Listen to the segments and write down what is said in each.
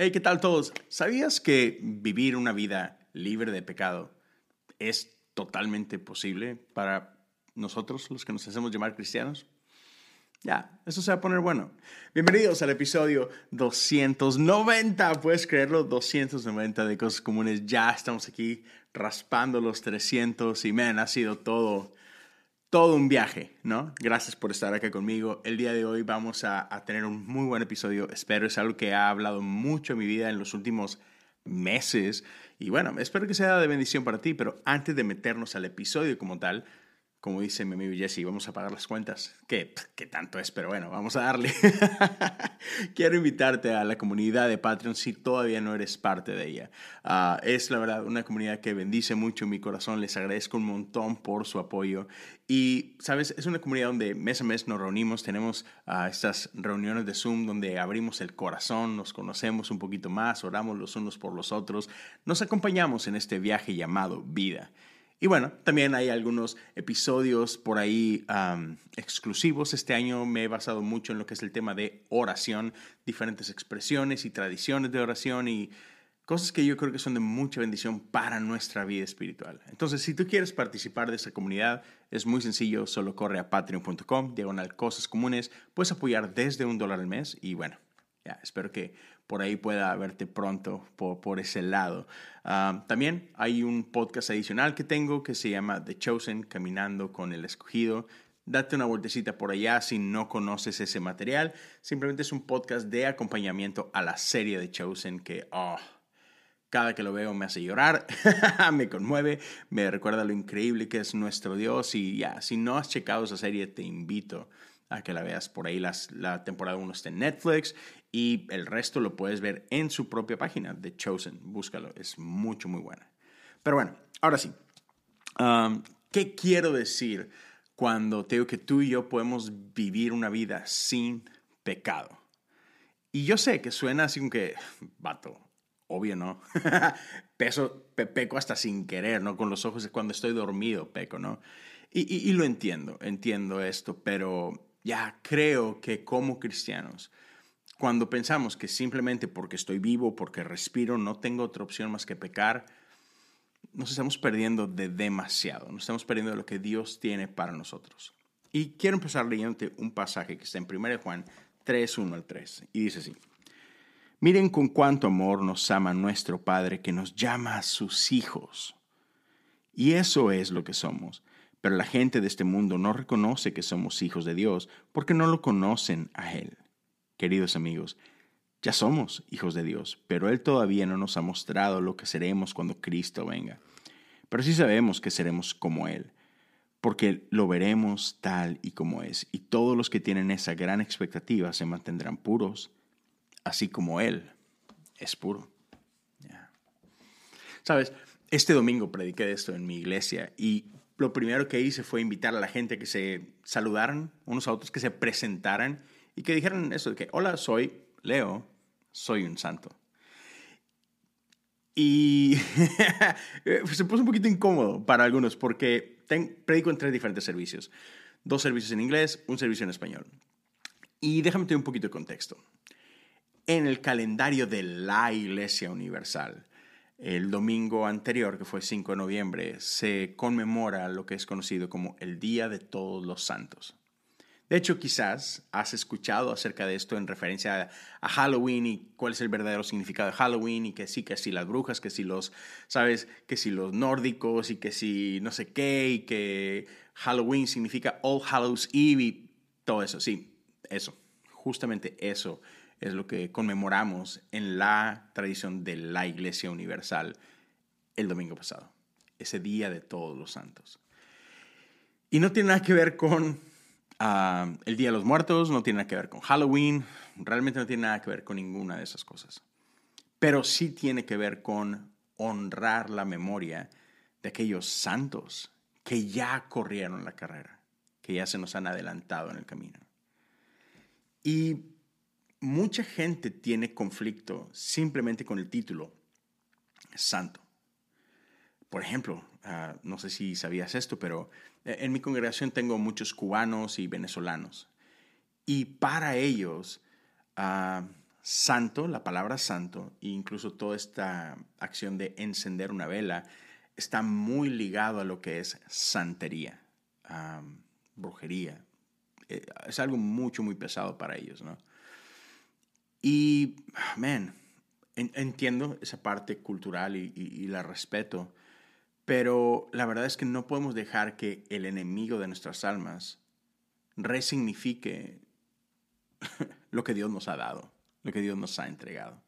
Hey, ¿qué tal todos? ¿Sabías que vivir una vida libre de pecado es totalmente posible para nosotros, los que nos hacemos llamar cristianos? Ya, eso se va a poner bueno. Bienvenidos al episodio 290, puedes creerlo, 290 de cosas comunes. Ya estamos aquí raspando los 300 y man, ha sido todo todo un viaje, ¿no? Gracias por estar acá conmigo. El día de hoy vamos a, tener un muy buen episodio. Espero es algo que ha hablado mucho en mi vida en los últimos meses. Y bueno, espero que sea de bendición para ti. Pero antes de meternos al episodio como tal, como dice mi amigo Jesse, vamos a pagar las cuentas. ¿Qué, qué tanto es? Pero bueno, vamos a darle. Quiero invitarte a la comunidad de Patreon si todavía no eres parte de ella. Ah, es la verdad una comunidad que bendice mucho mi corazón. Les agradezco un montón por su apoyo. Y, sabes, es una comunidad donde mes a mes nos reunimos, tenemos ah, estas reuniones de Zoom donde abrimos el corazón, nos conocemos un poquito más, oramos los unos por los otros, nos acompañamos en este viaje llamado vida. Y bueno, también hay algunos episodios por ahí exclusivos. Este año me he basado mucho en lo que es el tema de oración, diferentes expresiones y tradiciones de oración y cosas que yo creo que son de mucha bendición para nuestra vida espiritual. Entonces, si tú quieres participar de esa comunidad, es muy sencillo, solo corre a patreon.com, diagonal cosas comunes, puedes apoyar desde un dólar al mes y bueno, ya, espero que por ahí pueda verte pronto por, ese lado. Ah, también hay un podcast adicional que tengo que se llama The Chosen, Caminando con el Escogido. Date una vueltecita por allá si no conoces ese material. Simplemente es un podcast de acompañamiento a la serie de Chosen que, oh, cada que lo veo me hace llorar, me conmueve, me recuerda lo increíble que es nuestro Dios y ya, si no has checado esa serie te invito a que la veas por ahí. Las, la temporada 1 está en Netflix y el resto lo puedes ver en su propia página de Chosen. Búscalo, es mucho, muy buena. Pero bueno, ahora sí. Um, ¿Qué quiero decir cuando te digo que tú y yo podemos vivir una vida sin pecado? Y yo sé que suena así como que, vato, obvio, ¿no? Peso, peco hasta sin querer, ¿no? Con los ojos cuando estoy dormido, peco, ¿no? Y, y, lo entiendo, entiendo esto, pero ya creo que como cristianos, cuando pensamos que simplemente porque estoy vivo, porque respiro, no tengo otra opción más que pecar, nos estamos perdiendo de demasiado, nos estamos perdiendo de lo que Dios tiene para nosotros. Y quiero empezar leyéndote un pasaje que está en 1 Juan 3, 1 al 3, y dice así. Miren con cuánto amor nos ama nuestro Padre que nos llama a sus hijos. Y eso es lo que somos. Pero la gente de este mundo no reconoce que somos hijos de Dios porque no lo conocen a Él. Queridos amigos, ya somos hijos de Dios, pero Él todavía no nos ha mostrado lo que seremos cuando Cristo venga. Pero sí sabemos que seremos como Él, porque lo veremos tal y como es, y todos los que tienen esa gran expectativa se mantendrán puros, así como Él es puro. Sabes, este domingo prediqué esto en mi iglesia y lo primero que hice fue invitar a la gente que se saludaran unos a otros, que se presentaran y que dijeran eso de que, hola, soy Leo, soy un santo. Y se puso un poquito incómodo para algunos porque predico en tres diferentes servicios. Dos servicios en inglés, un servicio en español. Y déjame tener un poquito de contexto. En el calendario de la Iglesia Universal, el domingo anterior, que fue 5 de noviembre, se conmemora lo que es conocido como el Día de Todos los Santos. De hecho, quizás has escuchado acerca de esto en referencia a, Halloween y cuál es el verdadero significado de Halloween y que sí, que si las brujas, que si los, sabes, que si los nórdicos y que si no sé qué y que Halloween significa All Hallows Eve y todo eso. Sí, eso, justamente eso es lo que conmemoramos en la tradición de la Iglesia Universal el domingo pasado, ese día de todos los santos. Y no tiene nada que ver con Ah, el Día de los Muertos no tiene nada que ver con Halloween, realmente no tiene nada que ver con ninguna de esas cosas. Pero sí tiene que ver con honrar la memoria de aquellos santos que ya corrieron la carrera, que ya se nos han adelantado en el camino. Y mucha gente tiene conflicto simplemente con el título santo. Por ejemplo, ah, no sé si sabías esto, pero eh, en mi congregación tengo muchos cubanos y venezolanos. Y para ellos, ah, santo, la palabra santo, e incluso toda esta acción de encender una vela, está muy ligado a lo que es santería, brujería. Eh, es algo mucho, muy pesado para ellos, ¿no? Y, man, entiendo esa parte cultural y la respeto, pero la verdad es que no podemos dejar que el enemigo de nuestras almas resignifique lo que Dios nos ha dado, lo que Dios nos ha entregado.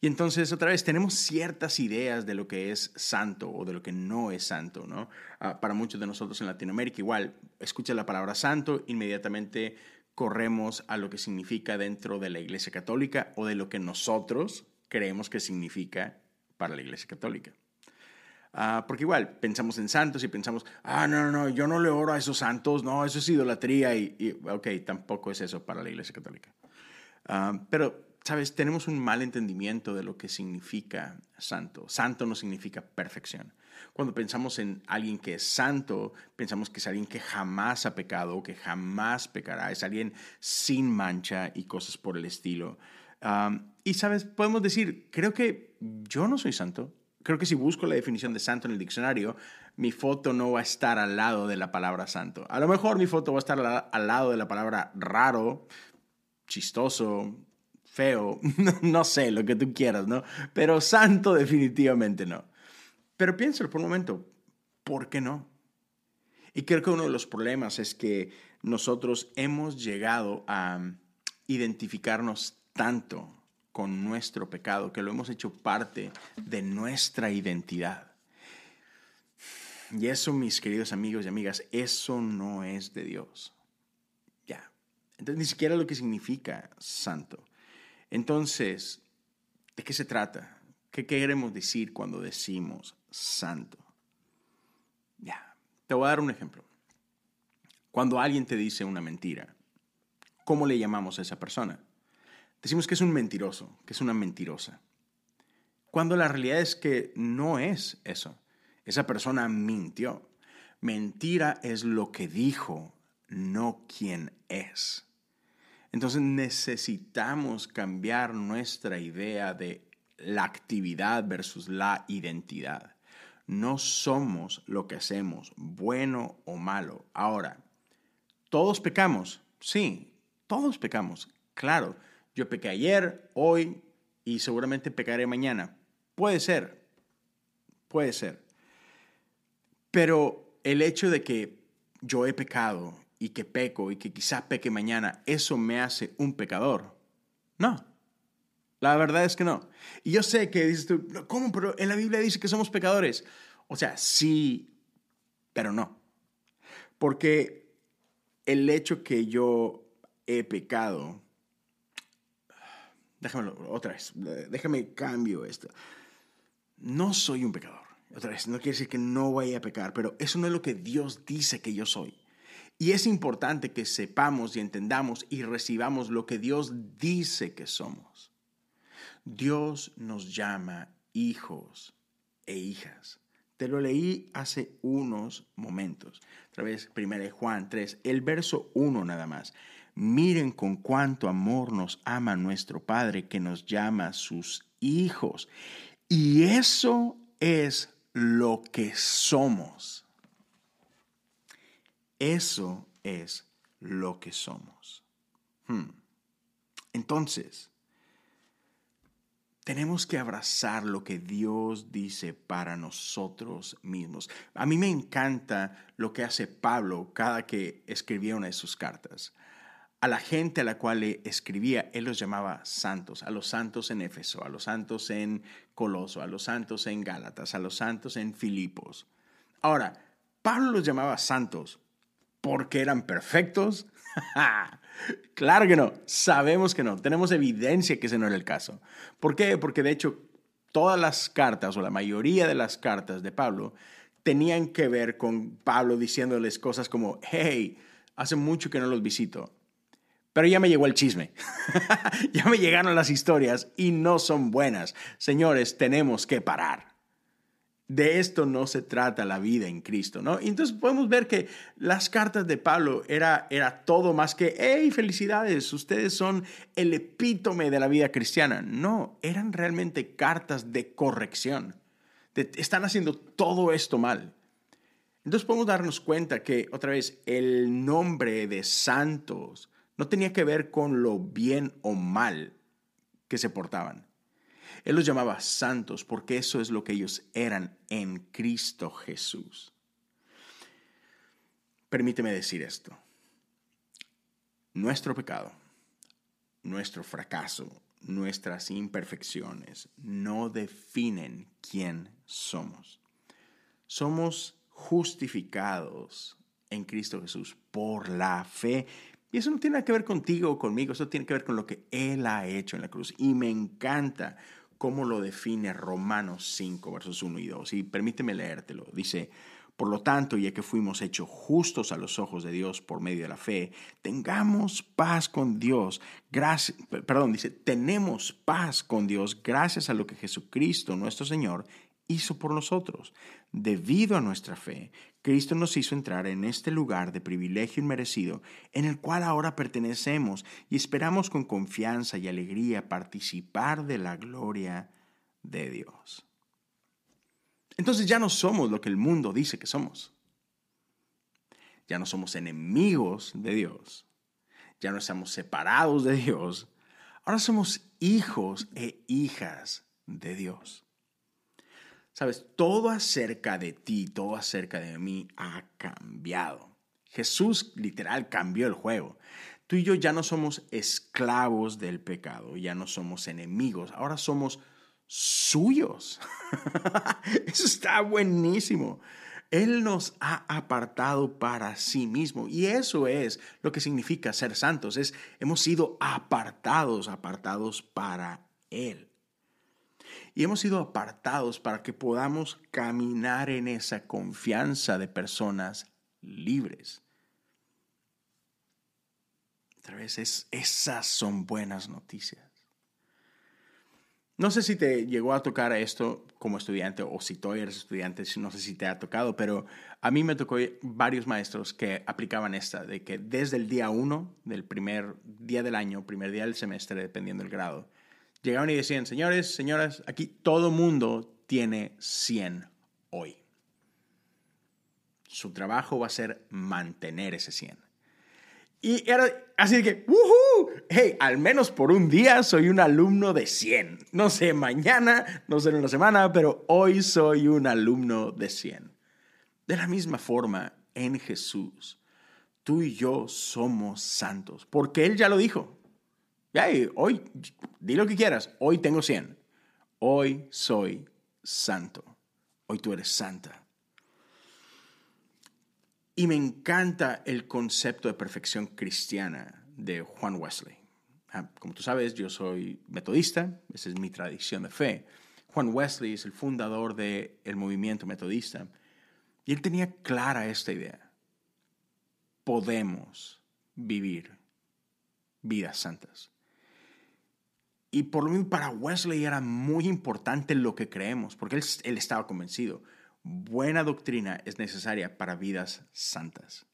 Y entonces, otra vez, tenemos ciertas ideas de lo que es santo o de lo que no es santo, ¿no? Ah, para muchos de nosotros en Latinoamérica, igual, escucha la palabra santo, inmediatamente corremos a lo que significa dentro de la Iglesia Católica o de lo que nosotros creemos que significa para la Iglesia Católica. Ah, porque igual pensamos en santos y pensamos, ah, no, no, no, yo no le oro a esos santos, no, eso es idolatría y, ok, tampoco es eso para la Iglesia Católica. Ah, pero, sabes, tenemos un mal entendimiento de lo que significa santo. Santo no significa perfección. Cuando pensamos en alguien que es santo, pensamos que es alguien que jamás ha pecado, que jamás pecará, es alguien sin mancha y cosas por el estilo. Ah, y, sabes, podemos decir, creo que yo no soy santo creo que si busco la definición de santo en el diccionario, mi foto no va a estar al lado de la palabra santo. A lo mejor mi foto va a estar al lado de la palabra raro, chistoso, feo, no sé, lo que tú quieras, ¿no? Pero santo definitivamente no. Pero piénsalo por un momento, ¿por qué no? Y creo que uno de los problemas es que nosotros hemos llegado a identificarnos tanto con nuestro pecado, que lo hemos hecho parte de nuestra identidad. Y eso, mis queridos amigos y amigas, eso no es de Dios. Ya. Entonces, ni siquiera lo que significa santo. Entonces, ¿de qué se trata? ¿Qué queremos decir cuando decimos santo? Ya. Te voy a dar un ejemplo. Cuando alguien te dice una mentira, ¿cómo le llamamos a esa persona? decimos que es un mentiroso, que es una mentirosa. Cuando la realidad es que no es eso. Esa persona mintió. Mentira es lo que dijo, no quien es. Entonces necesitamos cambiar nuestra idea de la actividad versus la identidad. No somos lo que hacemos, bueno o malo. Ahora, ¿todos pecamos? Sí, todos pecamos, claro. Yo pequé ayer, hoy y seguramente pecaré mañana. Puede ser, puede ser. Pero el hecho de que yo he pecado y que peco y que quizá peque mañana, ¿eso me hace un pecador? No. La verdad es que no. Y yo sé que dices tú, ¿cómo? Pero en la Biblia dice que somos pecadores. O sea, sí, pero no. Porque el hecho que yo he pecado déjame otra vez, déjame cambio esto. No soy un pecador. Otra vez, no quiere decir que no vaya a pecar, pero eso no es lo que Dios dice que yo soy. Y es importante que sepamos y entendamos y recibamos lo que Dios dice que somos. Dios nos llama hijos e hijas. Te lo leí hace unos momentos. Otra vez, 1 Juan 3, el verso 1 nada más. Miren con cuánto amor nos ama nuestro Padre que nos llama sus hijos. Y eso es lo que somos. Eso es lo que somos. Hmm. Entonces, tenemos que abrazar lo que Dios dice para nosotros mismos. A mí me encanta lo que hace Pablo cada que escribía una de sus cartas a la gente a la cual le escribía, él los llamaba santos, a los santos en Éfeso, a los santos en Coloso, a los santos en Gálatas, a los santos en Filipos. Ahora, Pablo los llamaba santos porque eran perfectos. claro que no, sabemos que no, tenemos evidencia que ese no era el caso. ¿Por qué? Porque de hecho todas las cartas o la mayoría de las cartas de Pablo tenían que ver con Pablo diciéndoles cosas como, hey, hace mucho que no los visito pero ya me llegó el chisme. ya me llegaron las historias y no son buenas. Señores, tenemos que parar. De esto no se trata la vida en Cristo, ¿no? entonces podemos ver que las cartas de Pablo era, era todo más que, hey, felicidades, ustedes son el epítome de la vida cristiana. No, eran realmente cartas de corrección. están haciendo todo esto mal. Entonces podemos darnos cuenta que, otra vez, el nombre de santos no tenía que ver con lo bien o mal que se portaban. Él los llamaba santos porque eso es lo que ellos eran en Cristo Jesús. Permíteme decir esto. Nuestro pecado, nuestro fracaso, nuestras imperfecciones no definen quién somos. Somos justificados en Cristo Jesús por la fe. Y eso no tiene nada que ver contigo o conmigo, eso tiene que ver con lo que Él ha hecho en la cruz. Y me encanta cómo lo define Romanos 5, versos 1 y 2. Y permíteme leértelo. Dice, por lo tanto, ya que fuimos hechos justos a los ojos de Dios por medio de la fe, tengamos paz con Dios. Gracias, perdón, dice, tenemos paz con Dios gracias a lo que Jesucristo, nuestro Señor, hizo por nosotros. Debido a nuestra fe, Cristo nos hizo entrar en este lugar de privilegio inmerecido en el cual ahora pertenecemos y esperamos con confianza y alegría participar de la gloria de Dios. Entonces ya no somos lo que el mundo dice que somos. Ya no somos enemigos de Dios. Ya no estamos separados de Dios. Ahora somos hijos e hijas de Dios. Sabes, todo acerca de ti, todo acerca de mí ha cambiado. Jesús literal cambió el juego. Tú y yo ya no somos esclavos del pecado, ya no somos enemigos, ahora somos suyos. Eso está buenísimo. Él nos ha apartado para sí mismo y eso es lo que significa ser santos, es hemos sido apartados, apartados para Él y hemos sido apartados para que podamos caminar en esa confianza de personas libres. Otra vez, esas son buenas noticias. No sé si te llegó a tocar esto como estudiante o si tú eres estudiante, no sé si te ha tocado, pero a mí me tocó varios maestros que aplicaban esta, de que desde el día uno del primer día del año, primer día del semestre, dependiendo del grado, llegaban y decían, señores, señoras, aquí todo mundo tiene 100 hoy. Su trabajo va a ser mantener ese 100. Y era así de que, ¡Woohoo! Hey, al menos por un día soy un alumno de 100. No sé mañana, no sé en una semana, pero hoy soy un alumno de 100. De la misma forma, en Jesús, tú y yo somos santos, porque Él ya lo dijo hoy, di lo que quieras, hoy tengo 100. Hoy soy santo. Hoy tú eres santa. Y me encanta el concepto de perfección cristiana de Juan Wesley. Ah, como tú sabes, yo soy metodista, esa es mi tradición de fe. Juan Wesley es el fundador del movimiento metodista y él tenía clara esta idea. Podemos vivir vidas santas. Y por lo mismo para Wesley era muy importante lo que creemos, porque él, estaba convencido. Buena doctrina es necesaria para vidas santas.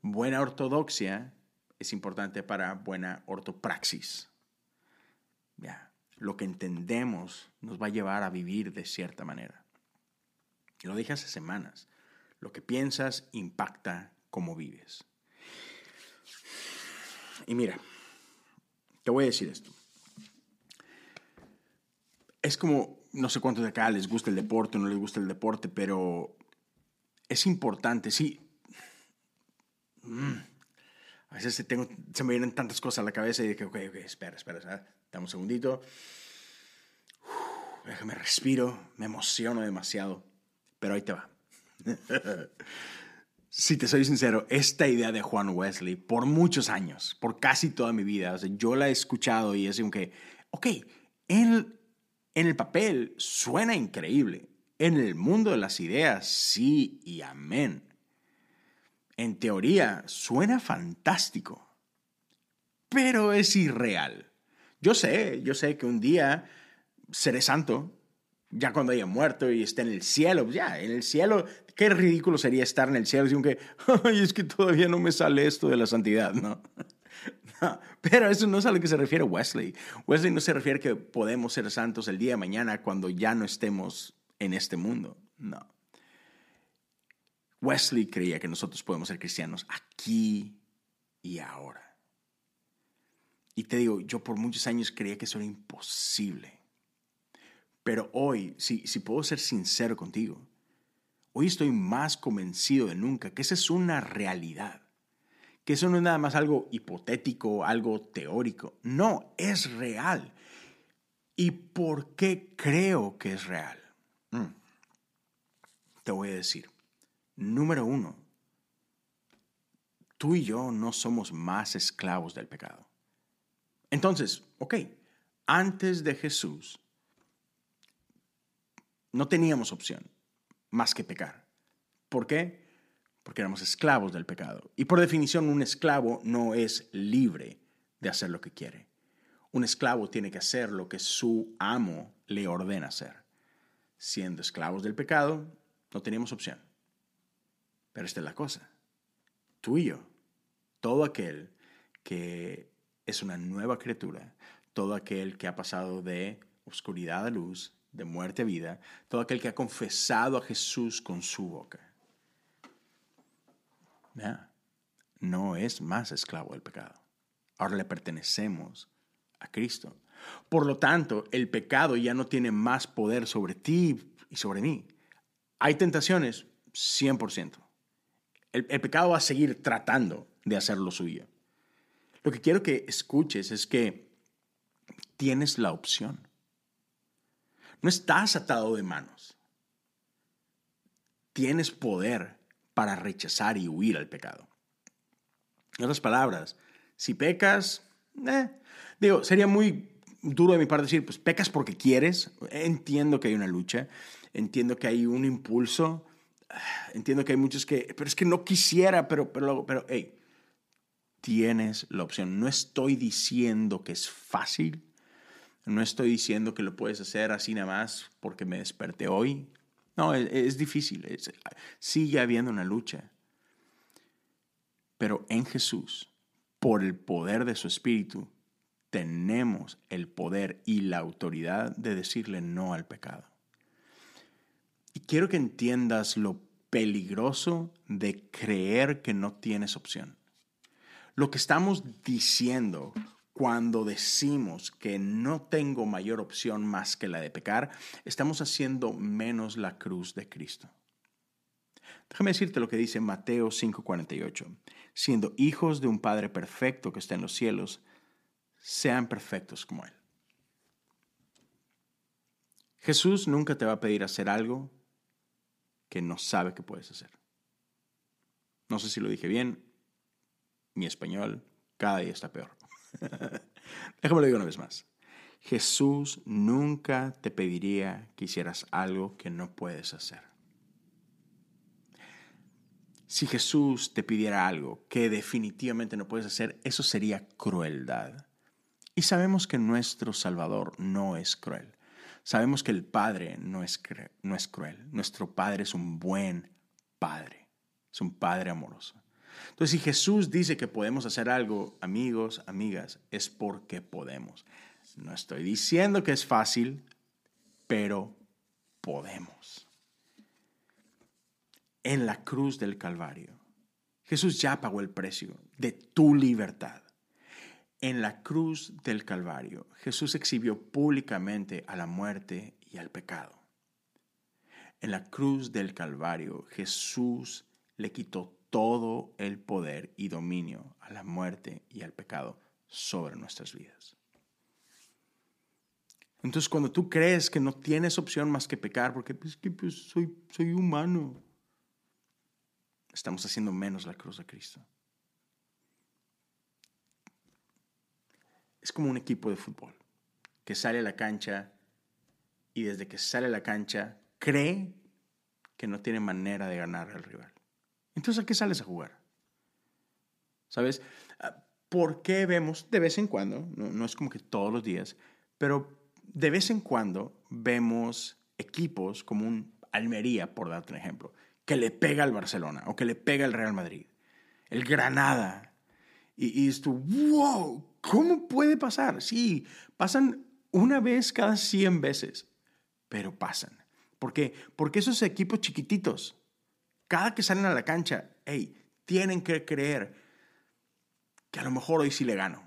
Buena ortodoxia es importante para buena ortopraxis. Ya, lo que entendemos nos va a llevar a vivir de cierta manera. Y lo dije hace semanas. Lo que piensas impacta cómo vives. Y mira, te voy a decir esto es como, no sé cuántos de acá les gusta el deporte o no les gusta el deporte, pero es importante, sí. Mm. A veces se me vienen tantas cosas a la cabeza y digo, ok, ok, espera, espera, dame un segundito. déjame respiro, me emociono demasiado, pero ahí te va. si te soy sincero, esta idea de Juan Wesley, por muchos años, por casi toda mi vida, yo la he escuchado y es como que, ok, él en el papel suena increíble. En el mundo de las ideas, sí y amén. En teoría, suena fantástico. Pero es irreal. Yo sé, yo sé que un día seré santo. ya cuando haya muerto y esté en el cielo, pues ya, en el cielo, qué ridículo sería estar en el cielo y que, es que todavía no me sale esto de la santidad, ¿no? pero eso no es a lo que se refiere Wesley. Wesley no se refiere que podemos ser santos el día de mañana cuando ya no estemos en este mundo, no. Wesley creía que nosotros podemos ser cristianos aquí y ahora. Y te digo, yo por muchos años creía que eso era imposible. Pero hoy, si, si puedo ser sincero contigo, hoy estoy más convencido de nunca que esa es una realidad. Que eso no es nada más algo hipotético, algo teórico. No, es real. ¿Y por qué creo que es real? Mm. Te voy a decir. Número uno, tú y yo no somos más esclavos del pecado. Entonces, ok, antes de Jesús, no teníamos opción más que pecar. ¿Por qué? Porque éramos esclavos del pecado. Y por definición, un esclavo no es libre de hacer lo que quiere. Un esclavo tiene que hacer lo que su amo le ordena hacer. Siendo esclavos del pecado, no teníamos opción. Pero esta es la cosa. Tú y yo, todo aquel que es una nueva criatura, todo aquel que ha pasado de oscuridad a luz, de muerte a vida, todo aquel que ha confesado a Jesús con su boca. No es más esclavo del pecado. Ahora le pertenecemos a Cristo. Por lo tanto, el pecado ya no tiene más poder sobre ti y sobre mí. Hay tentaciones, 100%. El, el pecado va a seguir tratando de hacer lo suyo. Lo que quiero que escuches es que tienes la opción. No estás atado de manos. Tienes poder para rechazar y huir al pecado. En otras palabras, si pecas, eh, digo, sería muy duro de mi parte decir, pues pecas porque quieres. Entiendo que hay una lucha, entiendo que hay un impulso, entiendo que hay muchos que, pero es que no quisiera, pero, pero, pero, hey, tienes la opción. No estoy diciendo que es fácil, no estoy diciendo que lo puedes hacer así nada más porque me desperté hoy. No, es, difícil. sigue habiendo una lucha. Pero en Jesús, por el poder de su Espíritu, tenemos el poder y la autoridad de decirle no al pecado. Y quiero que entiendas lo peligroso de creer que no tienes opción. Lo que estamos diciendo cuando decimos que no tengo mayor opción más que la de pecar, estamos haciendo menos la cruz de Cristo. Déjame decirte lo que dice Mateo 5:48. Siendo hijos de un Padre perfecto que está en los cielos, sean perfectos como Él. Jesús nunca te va a pedir hacer algo que no sabe que puedes hacer. No sé si lo dije bien, mi español cada día está peor. Déjame lo digo una vez más. Jesús nunca te pediría que hicieras algo que no puedes hacer. Si Jesús te pidiera algo que definitivamente no puedes hacer, eso sería crueldad. Y sabemos que nuestro Salvador no es cruel. Sabemos que el Padre no es, no es cruel. Nuestro Padre es un buen Padre. Es un Padre amoroso. Entonces, si Jesús dice que podemos hacer algo, amigos, amigas, es porque podemos. No estoy diciendo que es fácil, pero podemos. En la cruz del Calvario, Jesús ya pagó el precio de tu libertad. En la cruz del Calvario, Jesús exhibió públicamente a la muerte y al pecado. En la cruz del Calvario, Jesús le quitó todo el poder y dominio a la muerte y al pecado sobre nuestras vidas. Entonces, cuando tú crees que no tienes opción más que pecar, porque pues, pues, soy, soy humano, estamos haciendo menos la cruz de Cristo. Es como un equipo de fútbol que sale a la cancha y desde que sale a la cancha cree que no tiene manera de ganar al rival. Entonces, ¿a qué sales a jugar? ¿Sabes? Ah, ¿Por qué vemos de vez en cuando, no, es como que todos los días, pero de vez en cuando vemos equipos como un Almería, por darte un ejemplo, que le pega al Barcelona o que le pega al Real Madrid, el Granada. Y, y esto, wow, ¿cómo puede pasar? Sí, pasan una vez cada 100 veces, pero pasan. ¿Por qué? Porque esos equipos chiquititos, cada que salen a la cancha, hey, tienen que creer que a lo mejor hoy sí le gano.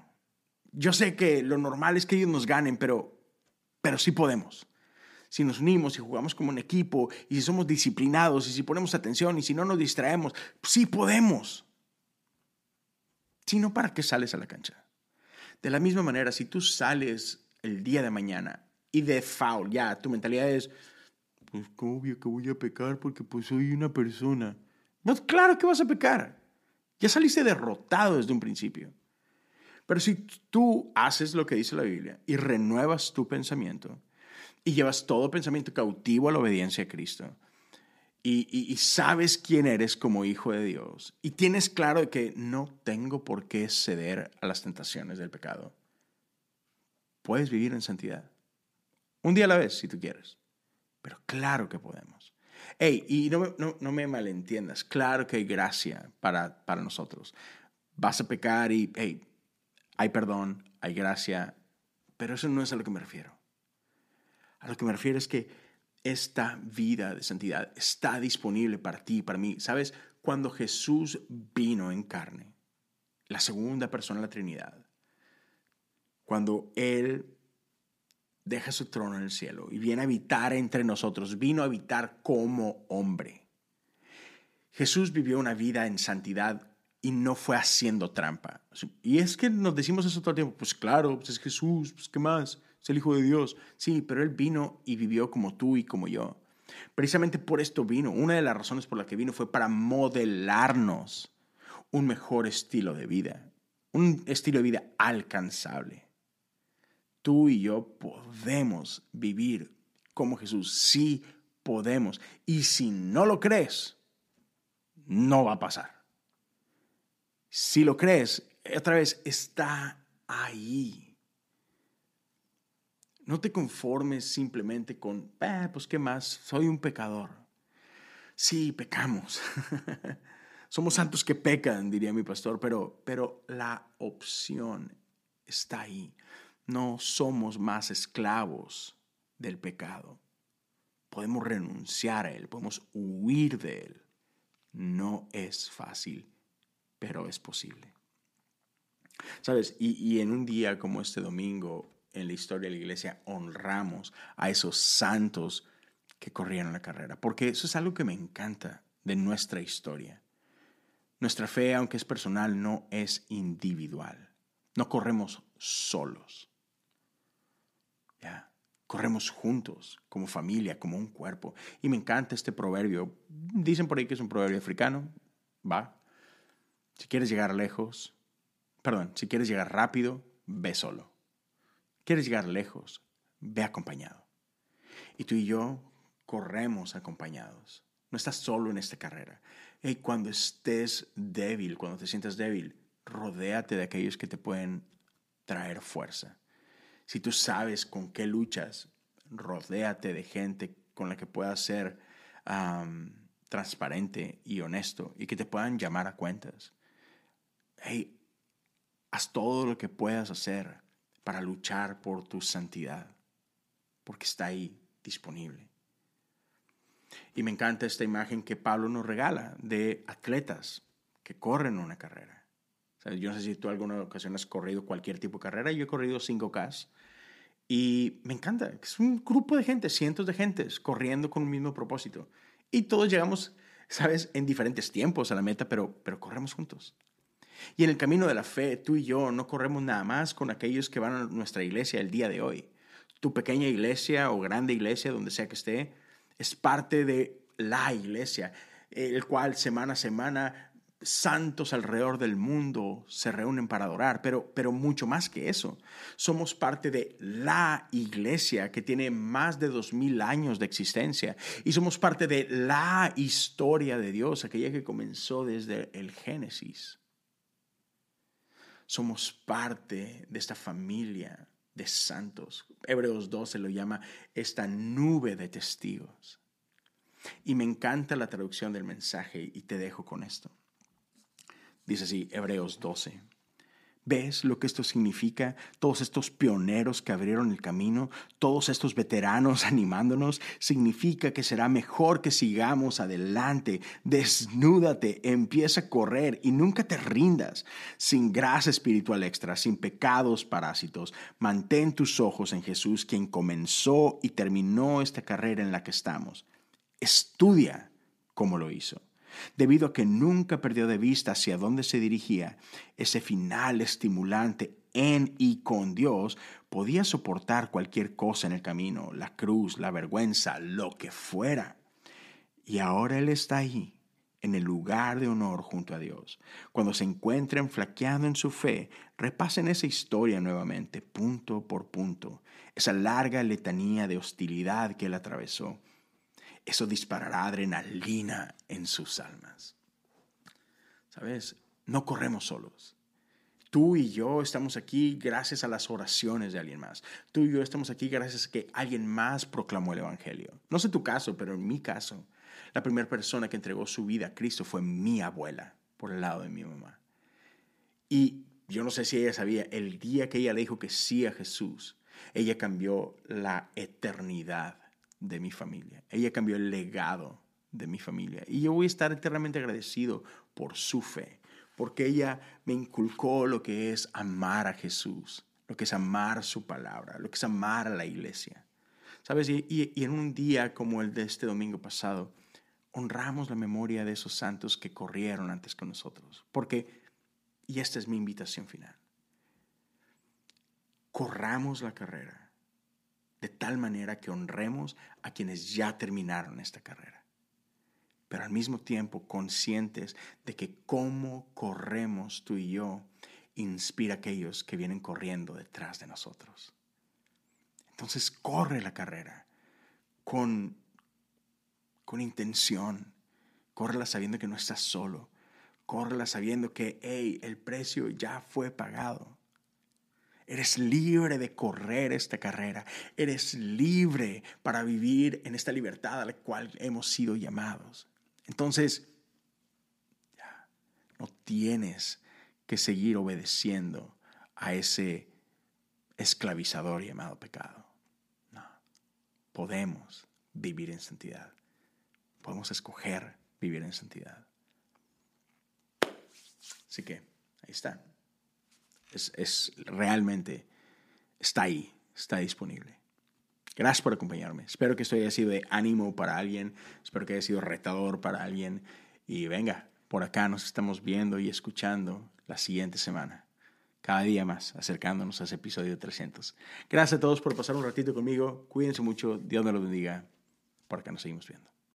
Yo sé que lo normal es que ellos nos ganen, pero, pero sí podemos. Si nos unimos y jugamos como un equipo, y si somos disciplinados, y si ponemos atención, y si no nos distraemos, sí podemos. Si no, ¿para qué sales a la cancha? De la misma manera, si tú sales el día de mañana y de foul, ya, tu mentalidad es, pues obvio que voy a pecar porque pues soy una persona. No, claro que vas a pecar. Ya saliste derrotado desde un principio. Pero si tú haces lo que dice la Biblia y renuevas tu pensamiento y llevas todo pensamiento cautivo a la obediencia a Cristo y, y, sabes quién eres como hijo de Dios y tienes claro que no tengo por qué ceder a las tentaciones del pecado, puedes vivir en santidad. Un día a la vez, si tú quieres. Pero claro que podemos. Hey, y no, no, no, me malentiendas, claro que hay gracia para, para nosotros. Vas a pecar y, hey, hay perdón, hay gracia, pero eso no es a lo que me refiero. A lo que me refiero es que esta vida de santidad está disponible para ti, para mí. ¿Sabes? Cuando Jesús vino en carne, la segunda persona de la Trinidad, cuando Él deja su trono en el cielo y viene a habitar entre nosotros, vino a habitar como hombre. Jesús vivió una vida en santidad y no fue haciendo trampa. Y es que nos decimos eso todo el tiempo, pues claro, pues es Jesús, pues qué más, es el Hijo de Dios. Sí, pero Él vino y vivió como tú y como yo. Precisamente por esto vino. Una de las razones por la que vino fue para modelarnos un mejor estilo de vida, un estilo de vida alcanzable tú y yo podemos vivir como Jesús. Sí podemos. Y si no lo crees, no va a pasar. Si lo crees, otra vez está ahí. No te conformes simplemente con, eh, pues qué más, soy un pecador. Sí, pecamos. Somos santos que pecan, diría mi pastor, pero, pero la opción está ahí no somos más esclavos del pecado. Podemos renunciar a él, podemos huir de él. No es fácil, pero es posible. ¿Sabes? Y, en un día como este domingo, en la historia de la iglesia, honramos a esos santos que corrieron la carrera, porque eso es algo que me encanta de nuestra historia. Nuestra fe, aunque es personal, no es individual. No corremos solos. Corremos juntos, como familia, como un cuerpo. Y me encanta este proverbio. Dicen por ahí que es un proverbio africano. Va. Si quieres llegar lejos, perdón, si quieres llegar rápido, ve solo. Quieres llegar lejos, ve acompañado. Y tú y yo corremos acompañados. No estás solo en esta carrera. Y cuando estés débil, cuando te sientas débil, rodéate de aquellos que te pueden traer fuerza. Si tú sabes con qué luchas, rodéate de gente con la que puedas ser transparente y honesto y que te puedan llamar a cuentas. Hey, haz todo lo que puedas hacer para luchar por tu santidad, porque está ahí disponible. Y me encanta esta imagen que Pablo nos regala de atletas que corren una carrera. Yo no sé si tú alguna ocasión has corrido cualquier tipo de carrera. Yo he corrido 5K y me encanta, es un grupo de gente, cientos de gentes corriendo con un mismo propósito. Y todos llegamos, sabes, en diferentes tiempos a la meta, pero, pero corremos juntos. Y en el camino de la fe, tú y yo no corremos nada más con aquellos que van a nuestra iglesia el día de hoy. Tu pequeña iglesia o grande iglesia, donde sea que esté, es parte de la iglesia, el cual semana a semana santos alrededor del mundo se reúnen para adorar, pero, pero mucho más que eso. Somos parte de la iglesia que tiene más de dos mil años de existencia y somos parte de la historia de Dios, aquella que comenzó desde el Génesis. Somos parte de esta familia de santos. Hebreos 12 lo llama esta nube de testigos. Y me encanta la traducción del mensaje y te dejo con esto. Dice así, Hebreos 12. ¿Ves lo que esto significa? Todos estos pioneros que abrieron el camino, todos estos veteranos animándonos, significa que será mejor que sigamos adelante. Desnúdate, empieza a correr y nunca te rindas. Sin grasa espiritual extra, sin pecados parásitos, mantén tus ojos en Jesús, quien comenzó y terminó esta carrera en la que estamos. Estudia cómo lo hizo debido a que nunca perdió de vista hacia dónde se dirigía, ese final estimulante en y con Dios podía soportar cualquier cosa en el camino, la cruz, la vergüenza, lo que fuera. Y ahora Él está ahí, en el lugar de honor junto a Dios. Cuando se encuentren flaqueando en su fe, repasen esa historia nuevamente, punto por punto, esa larga letanía de hostilidad que Él atravesó eso disparará adrenalina en sus almas. ¿Sabes? No corremos solos. Tú y yo estamos aquí gracias a las oraciones de alguien más. Tú y yo estamos aquí gracias a que alguien más proclamó el Evangelio. No sé tu caso, pero en mi caso, la primera persona que entregó su vida a Cristo fue mi abuela, por el lado de mi mamá. Y yo no sé si ella sabía, el día que ella le dijo que sí a Jesús, ella cambió la eternidad de mi familia. Ella cambió el legado de mi familia. Y yo voy a estar eternamente agradecido por su fe, porque ella me inculcó lo que es amar a Jesús, lo que es amar su palabra, lo que es amar a la iglesia. ¿Sabes? Y, y en un día como el de este domingo pasado, honramos la memoria de esos santos que corrieron antes que nosotros. Porque, y esta es mi invitación final, corramos la carrera de tal manera que honremos a quienes ya terminaron esta carrera. Pero al mismo tiempo conscientes de que cómo corremos tú y yo inspira a aquellos que vienen corriendo detrás de nosotros. Entonces corre la carrera con, con intención. Córrela sabiendo que no estás solo. Córrela sabiendo que, hey, el precio ya fue pagado. Eres libre de correr esta carrera. Eres libre para vivir en esta libertad a la cual hemos sido llamados. Entonces, ya, no tienes que seguir obedeciendo a ese esclavizador llamado pecado. No, podemos vivir en santidad. Podemos escoger vivir en santidad. Así que, ahí está es, realmente, está ahí, está disponible. Gracias por acompañarme. Espero que esto haya sido de ánimo para alguien. Espero que haya sido retador para alguien. Y venga, por acá nos estamos viendo y escuchando la siguiente semana. Cada día más, acercándonos a ese episodio 300. Gracias a todos por pasar un ratito conmigo. Cuídense mucho. Dios me lo bendiga. Por acá nos seguimos viendo.